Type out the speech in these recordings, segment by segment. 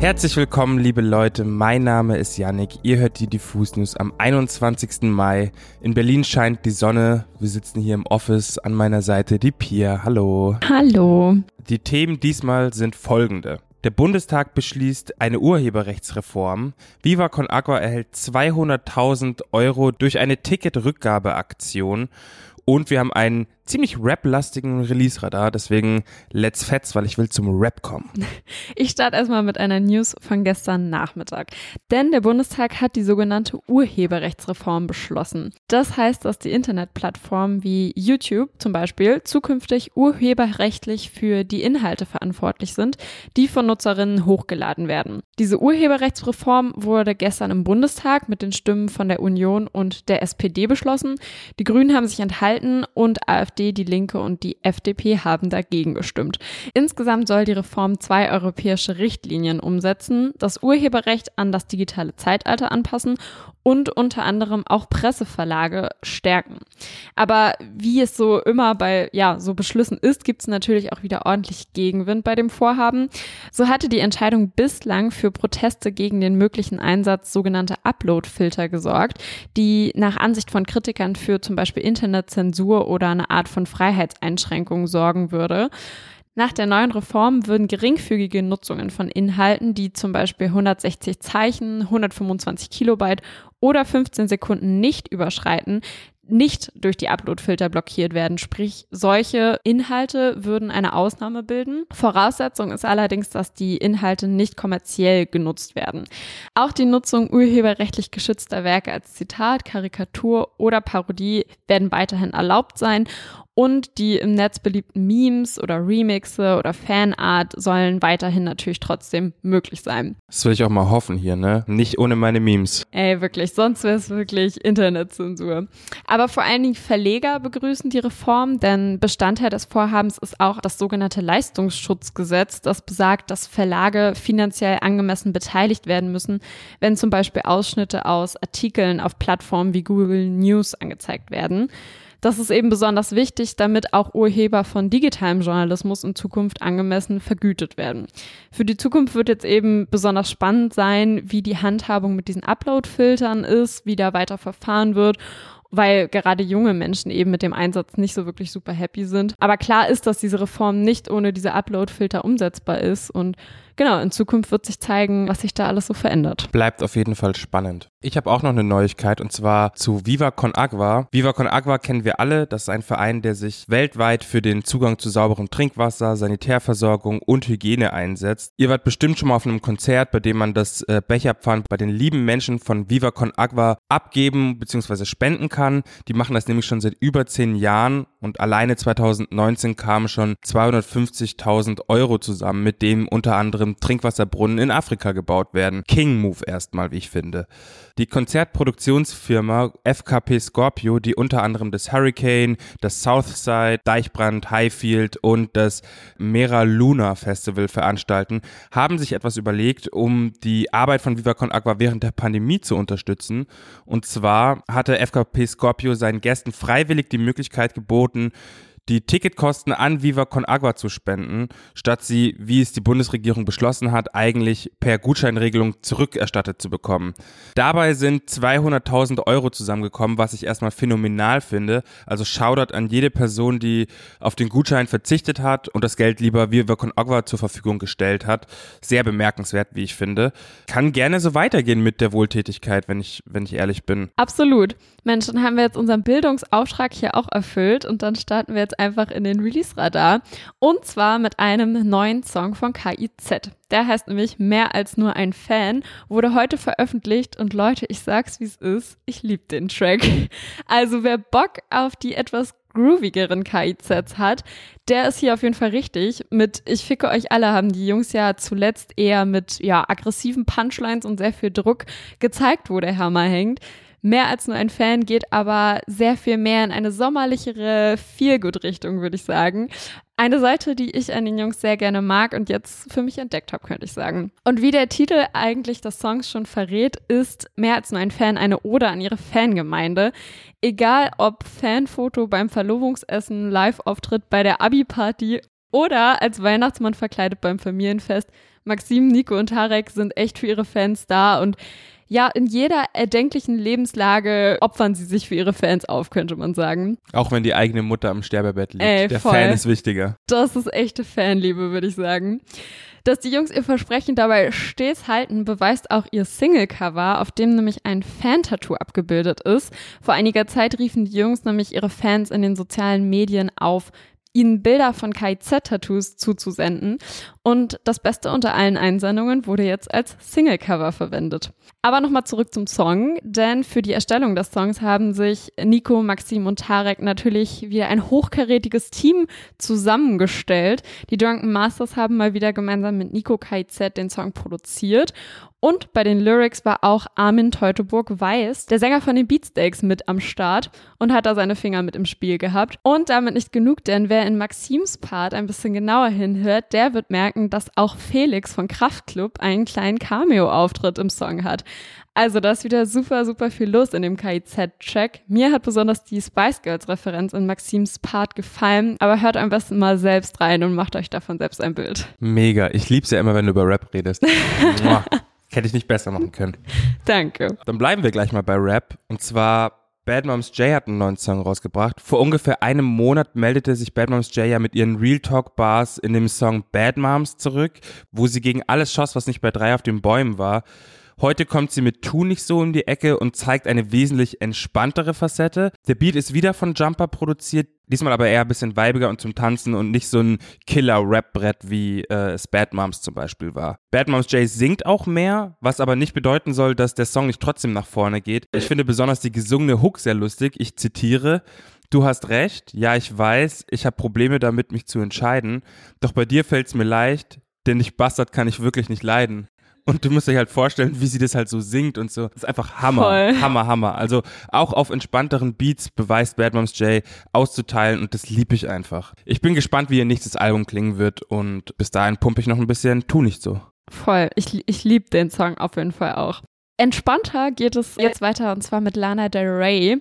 Herzlich willkommen, liebe Leute. Mein Name ist Yannick. Ihr hört die Diffus News am 21. Mai. In Berlin scheint die Sonne. Wir sitzen hier im Office. An meiner Seite die Pia. Hallo. Hallo. Die Themen diesmal sind folgende. Der Bundestag beschließt eine Urheberrechtsreform. Viva Con Agua erhält 200.000 Euro durch eine Ticketrückgabeaktion. Und wir haben einen ziemlich rap-lastigen Release-Radar, deswegen let's fetz, weil ich will zum Rap kommen. Ich starte erstmal mit einer News von gestern Nachmittag. Denn der Bundestag hat die sogenannte Urheberrechtsreform beschlossen. Das heißt, dass die Internetplattformen wie YouTube zum Beispiel zukünftig urheberrechtlich für die Inhalte verantwortlich sind, die von Nutzerinnen hochgeladen werden. Diese Urheberrechtsreform wurde gestern im Bundestag mit den Stimmen von der Union und der SPD beschlossen. Die Grünen haben sich enthalten und AfD AfD, die Linke und die FDP haben dagegen gestimmt. Insgesamt soll die Reform zwei europäische Richtlinien umsetzen, das Urheberrecht an das digitale Zeitalter anpassen und unter anderem auch Presseverlage stärken. Aber wie es so immer bei ja, so Beschlüssen ist, gibt es natürlich auch wieder ordentlich Gegenwind bei dem Vorhaben. So hatte die Entscheidung bislang für Proteste gegen den möglichen Einsatz sogenannter Upload-Filter gesorgt, die nach Ansicht von Kritikern für zum Beispiel Internetzensur oder eine Art von Freiheitseinschränkungen sorgen würde. Nach der neuen Reform würden geringfügige Nutzungen von Inhalten, die zum Beispiel 160 Zeichen, 125 Kilobyte oder 15 Sekunden nicht überschreiten, nicht durch die Uploadfilter blockiert werden. Sprich, solche Inhalte würden eine Ausnahme bilden. Voraussetzung ist allerdings, dass die Inhalte nicht kommerziell genutzt werden. Auch die Nutzung urheberrechtlich geschützter Werke als Zitat, Karikatur oder Parodie werden weiterhin erlaubt sein und die im Netz beliebten Memes oder Remixe oder Fanart sollen weiterhin natürlich trotzdem möglich sein. Das will ich auch mal hoffen hier, ne? Nicht ohne meine Memes. Ey, wirklich, sonst wäre es wirklich Internetzensur. Aber vor allen Dingen Verleger begrüßen die Reform, denn Bestandteil des Vorhabens ist auch das sogenannte Leistungsschutzgesetz, das besagt, dass Verlage finanziell angemessen beteiligt werden müssen, wenn zum Beispiel Ausschnitte aus Artikeln auf Plattformen wie Google News angezeigt werden. Das ist eben besonders wichtig, damit auch Urheber von digitalem Journalismus in Zukunft angemessen vergütet werden. Für die Zukunft wird jetzt eben besonders spannend sein, wie die Handhabung mit diesen Upload-Filtern ist, wie da weiter verfahren wird weil gerade junge Menschen eben mit dem Einsatz nicht so wirklich super happy sind. Aber klar ist, dass diese Reform nicht ohne diese Upload-Filter umsetzbar ist und genau, in Zukunft wird sich zeigen, was sich da alles so verändert. Bleibt auf jeden Fall spannend. Ich habe auch noch eine Neuigkeit und zwar zu Viva Con Agua. Viva Con Agua kennen wir alle. Das ist ein Verein, der sich weltweit für den Zugang zu sauberem Trinkwasser, Sanitärversorgung und Hygiene einsetzt. Ihr wart bestimmt schon mal auf einem Konzert, bei dem man das äh, Becherpfand bei den lieben Menschen von Viva Con Agua abgeben bzw. spenden kann. Die machen das nämlich schon seit über zehn Jahren und alleine 2019 kamen schon 250.000 Euro zusammen, mit dem unter anderem Trinkwasserbrunnen in Afrika gebaut werden. King Move erstmal, wie ich finde. Die Konzertproduktionsfirma FKP Scorpio, die unter anderem das Hurricane, das Southside, Deichbrand, Highfield und das Mera Luna Festival veranstalten, haben sich etwas überlegt, um die Arbeit von Viva Agua während der Pandemie zu unterstützen. Und zwar hatte FKP Scorpio seinen Gästen freiwillig die Möglichkeit geboten, die Ticketkosten an Viva Con Agua zu spenden, statt sie, wie es die Bundesregierung beschlossen hat, eigentlich per Gutscheinregelung zurückerstattet zu bekommen. Dabei sind 200.000 Euro zusammengekommen, was ich erstmal phänomenal finde. Also Shoutout an jede Person, die auf den Gutschein verzichtet hat und das Geld lieber Viva Con Agua zur Verfügung gestellt hat. Sehr bemerkenswert, wie ich finde. Kann gerne so weitergehen mit der Wohltätigkeit, wenn ich, wenn ich ehrlich bin. Absolut. Mensch, dann haben wir jetzt unseren Bildungsauftrag hier auch erfüllt und dann starten wir jetzt einfach in den Release-Radar. Und zwar mit einem neuen Song von KIZ. Der heißt nämlich Mehr als nur ein Fan, wurde heute veröffentlicht und Leute, ich sag's wie es ist, ich liebe den Track. Also wer Bock auf die etwas groovigeren KIZs hat, der ist hier auf jeden Fall richtig. Mit Ich ficke euch alle haben die Jungs ja zuletzt eher mit ja aggressiven Punchlines und sehr viel Druck gezeigt, wo der Hammer hängt mehr als nur ein Fan geht aber sehr viel mehr in eine sommerlichere Feelgood-Richtung, würde ich sagen. Eine Seite, die ich an den Jungs sehr gerne mag und jetzt für mich entdeckt habe, könnte ich sagen. Und wie der Titel eigentlich des Songs schon verrät, ist mehr als nur ein Fan eine Ode an ihre Fangemeinde. Egal ob Fanfoto beim Verlobungsessen, Live-Auftritt bei der Abi-Party Oder als Weihnachtsmann verkleidet beim Familienfest. Maxim, Nico und Tarek sind echt für ihre Fans da und ja, in jeder erdenklichen Lebenslage opfern sie sich für ihre Fans auf, könnte man sagen. Auch wenn die eigene Mutter am Sterbebett liegt. Ey, Der voll. Fan ist wichtiger. Das ist echte Fanliebe, würde ich sagen. Dass die Jungs ihr Versprechen dabei stets halten, beweist auch ihr Single-Cover, auf dem nämlich ein Fan-Tattoo abgebildet ist. Vor einiger Zeit riefen die Jungs nämlich ihre Fans in den sozialen Medien auf, ihnen Bilder von KIZ-Tattoos zuzusenden. Und das Beste unter allen Einsendungen wurde jetzt als Singlecover verwendet. Aber nochmal zurück zum Song, denn für die Erstellung des Songs haben sich Nico, Maxim und Tarek natürlich wieder ein hochkarätiges Team zusammengestellt. Die Drunken Masters haben mal wieder gemeinsam mit Nico KIZ den Song produziert und bei den Lyrics war auch Armin Teutoburg Weiß, der Sänger von den Beatsteaks, mit am Start und hat da seine Finger mit im Spiel gehabt. Und damit nicht genug, denn wer in Maxims Part ein bisschen genauer hinhört, der wird merken, dass auch Felix von Kraftklub einen kleinen Cameo-Auftritt im Song hat. Also da ist wieder super, super viel los in dem KIZ-Track. Mir hat besonders die Spice Girls-Referenz in Maxims Part gefallen, aber hört am besten mal selbst rein und macht euch davon selbst ein Bild. Mega. Ich lieb's ja immer, wenn du über Rap redest. Hätte ich nicht besser machen können. Danke. Dann bleiben wir gleich mal bei Rap. Und zwar Bad Moms J hat einen neuen Song rausgebracht. Vor ungefähr einem Monat meldete sich Bad Moms J ja mit ihren Real Talk Bars in dem Song Bad Moms zurück, wo sie gegen alles schoss, was nicht bei drei auf den Bäumen war. Heute kommt sie mit Tu nicht so um die Ecke und zeigt eine wesentlich entspanntere Facette. Der Beat ist wieder von Jumper produziert, diesmal aber eher ein bisschen weibiger und zum Tanzen und nicht so ein Killer-Rap-Brett wie äh, es Bad Moms zum Beispiel war. Bad Moms J singt auch mehr, was aber nicht bedeuten soll, dass der Song nicht trotzdem nach vorne geht. Ich finde besonders die gesungene Hook sehr lustig. Ich zitiere. Du hast recht, ja, ich weiß, ich habe Probleme damit, mich zu entscheiden. Doch bei dir fällt's mir leicht, denn dich Bastard kann ich wirklich nicht leiden. Und du musst dir halt vorstellen, wie sie das halt so singt und so. Das ist einfach Hammer. Voll. Hammer, Hammer. Also auch auf entspannteren Beats beweist Bad Moms J auszuteilen und das liebe ich einfach. Ich bin gespannt, wie ihr nächstes Album klingen wird und bis dahin pumpe ich noch ein bisschen, tu nicht so. Voll. Ich, ich liebe den Song auf jeden Fall auch. Entspannter geht es jetzt weiter und zwar mit Lana Del Rey,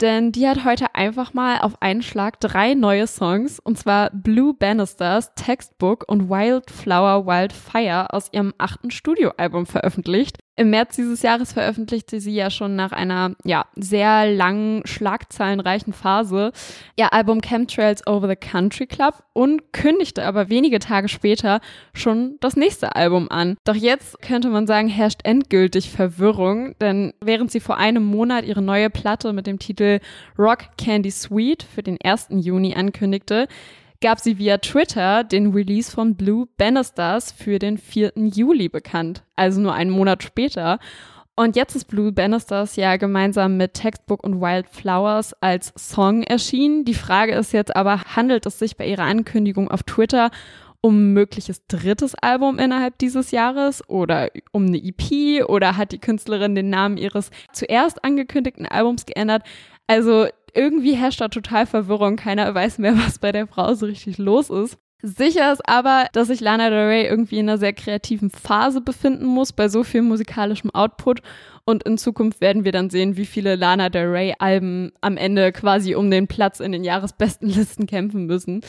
denn die hat heute einfach mal auf einen Schlag drei neue Songs und zwar Blue Bannisters, Textbook und Wildflower Wildfire aus ihrem achten Studioalbum veröffentlicht. Im März dieses Jahres veröffentlichte sie ja schon nach einer ja, sehr langen, schlagzeilenreichen Phase ihr Album Chemtrails Over the Country Club und kündigte aber wenige Tage später schon das nächste Album an. Doch jetzt könnte man sagen, herrscht endgültig Verwirrung, denn während sie vor einem Monat ihre neue Platte mit dem Titel Rock Candy Sweet für den 1. Juni ankündigte, gab sie via Twitter den Release von Blue Bannisters für den 4. Juli bekannt, also nur einen Monat später. Und jetzt ist Blue Bannisters ja gemeinsam mit Textbook und Wildflowers als Song erschienen. Die Frage ist jetzt aber, handelt es sich bei ihrer Ankündigung auf Twitter um mögliches drittes Album innerhalb dieses Jahres oder um eine EP oder hat die Künstlerin den Namen ihres zuerst angekündigten Albums geändert? Also irgendwie herrscht da total Verwirrung. Keiner weiß mehr, was bei der Frau so richtig los ist. Sicher ist aber, dass sich Lana Del Rey irgendwie in einer sehr kreativen Phase befinden muss, bei so viel musikalischem Output. Und in Zukunft werden wir dann sehen, wie viele Lana Del Rey Alben am Ende quasi um den Platz in den Jahresbestenlisten kämpfen müssen.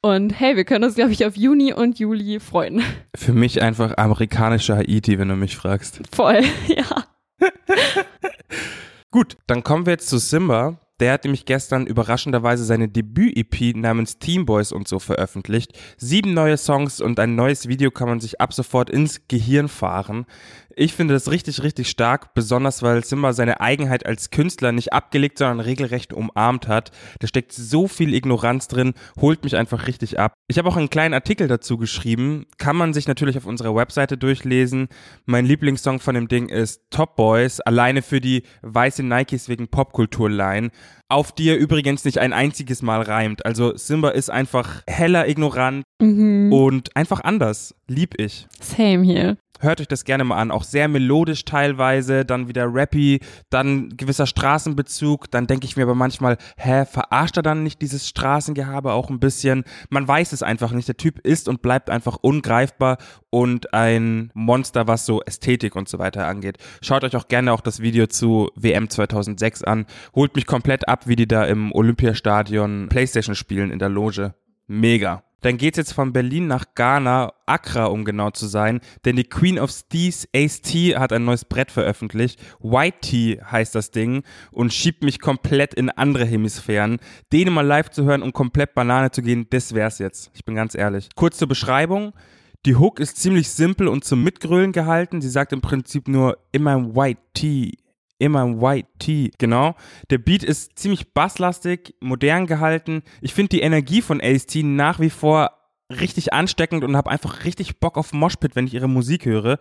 Und hey, wir können uns, glaube ich, auf Juni und Juli freuen. Für mich einfach amerikanischer Haiti, wenn du mich fragst. Voll, ja. Gut, dann kommen wir jetzt zu Simba. Der hat nämlich gestern überraschenderweise seine Debüt-EP namens Team Boys und so veröffentlicht. Sieben neue Songs und ein neues Video kann man sich ab sofort ins Gehirn fahren. Ich finde das richtig, richtig stark, besonders weil Simba seine Eigenheit als Künstler nicht abgelegt, sondern regelrecht umarmt hat. Da steckt so viel Ignoranz drin, holt mich einfach richtig ab. Ich habe auch einen kleinen Artikel dazu geschrieben, kann man sich natürlich auf unserer Webseite durchlesen. Mein Lieblingssong von dem Ding ist Top Boys, alleine für die weiße Nikes wegen Popkultur-Line auf die er übrigens nicht ein einziges Mal reimt. Also Simba ist einfach heller ignorant mhm. und einfach anders. Lieb ich. Same hier. Hört euch das gerne mal an. Auch sehr melodisch teilweise, dann wieder rappy, dann gewisser Straßenbezug. Dann denke ich mir aber manchmal, hä, verarscht er dann nicht dieses Straßengehabe auch ein bisschen? Man weiß es einfach nicht. Der Typ ist und bleibt einfach ungreifbar und ein Monster, was so Ästhetik und so weiter angeht. Schaut euch auch gerne auch das Video zu WM 2006 an. Holt mich komplett ab, wie die da im Olympiastadion Playstation spielen in der Loge. Mega. Dann geht's jetzt von Berlin nach Ghana, Accra, um genau zu sein, denn die Queen of Steez, Ace T, hat ein neues Brett veröffentlicht. White Tea heißt das Ding und schiebt mich komplett in andere Hemisphären. Den mal live zu hören und komplett Banane zu gehen, das wär's jetzt. Ich bin ganz ehrlich. Kurz zur Beschreibung. Die Hook ist ziemlich simpel und zum Mitgrölen gehalten. Sie sagt im Prinzip nur immer White Tea immer White Tea. Genau. Der Beat ist ziemlich basslastig, modern gehalten. Ich finde die Energie von Ace T nach wie vor richtig ansteckend und habe einfach richtig Bock auf Moshpit, wenn ich ihre Musik höre.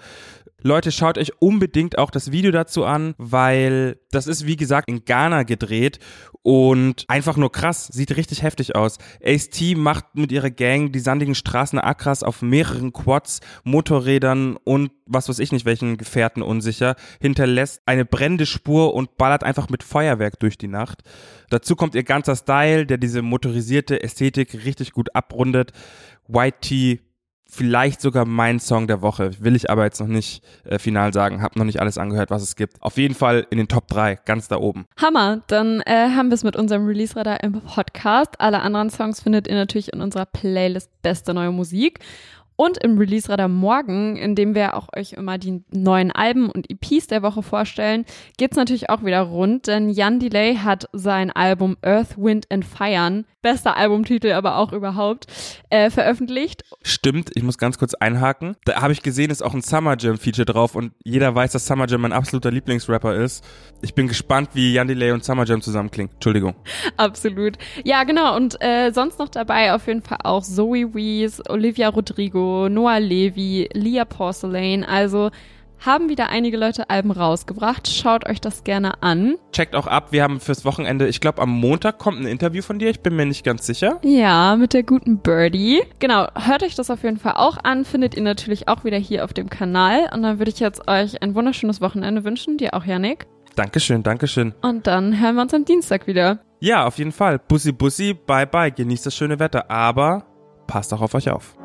Leute, schaut euch unbedingt auch das Video dazu an, weil das ist wie gesagt in Ghana gedreht und einfach nur krass, sieht richtig heftig aus. Ace T macht mit ihrer Gang die sandigen Straßen Accras auf mehreren Quads, Motorrädern und was weiß ich nicht welchen Gefährten unsicher, hinterlässt eine brennende Spur und ballert einfach mit Feuerwerk durch die Nacht. Dazu kommt ihr ganzer Style, der diese motorisierte Ästhetik richtig gut abrundet. White Tee vielleicht sogar mein Song der Woche. Will ich aber jetzt noch nicht äh, final sagen. Hab noch nicht alles angehört, was es gibt. Auf jeden Fall in den Top 3, ganz da oben. Hammer, dann äh, haben wir es mit unserem Release-Radar im Podcast. Alle anderen Songs findet ihr natürlich in unserer Playlist Beste Neue Musik. Und im Release-Radar morgen, in dem wir auch euch immer die neuen Alben und EPs der Woche vorstellen, geht's natürlich auch wieder rund, denn Jan Delay hat sein Album Earth, Wind and Fire, bester Albumtitel aber auch überhaupt, äh, veröffentlicht. Stimmt, ich muss ganz kurz einhaken. Da habe ich gesehen, ist auch ein Summer Jam Feature drauf und jeder weiß, dass Summer Jam mein absoluter Lieblingsrapper ist. Ich bin gespannt, wie Jan Delay und Summer Jam zusammenklingen. Entschuldigung. Absolut. Ja, genau. Und äh, sonst noch dabei auf jeden Fall auch Zoe Wees, Olivia Rodrigo, Noah Levy, Leah Porcelain. Also haben wieder einige Leute Alben rausgebracht. Schaut euch das gerne an. Checkt auch ab. Wir haben fürs Wochenende, ich glaube am Montag kommt ein Interview von dir. Ich bin mir nicht ganz sicher. Ja, mit der guten Birdie. Genau, hört euch das auf jeden Fall auch an. Findet ihr natürlich auch wieder hier auf dem Kanal. Und dann würde ich jetzt euch ein wunderschönes Wochenende wünschen. Dir auch, Janik. Dankeschön, Dankeschön. Und dann hören wir uns am Dienstag wieder. Ja, auf jeden Fall. Bussi, bussi, bye, bye. Genießt das schöne Wetter. Aber passt auch auf euch auf.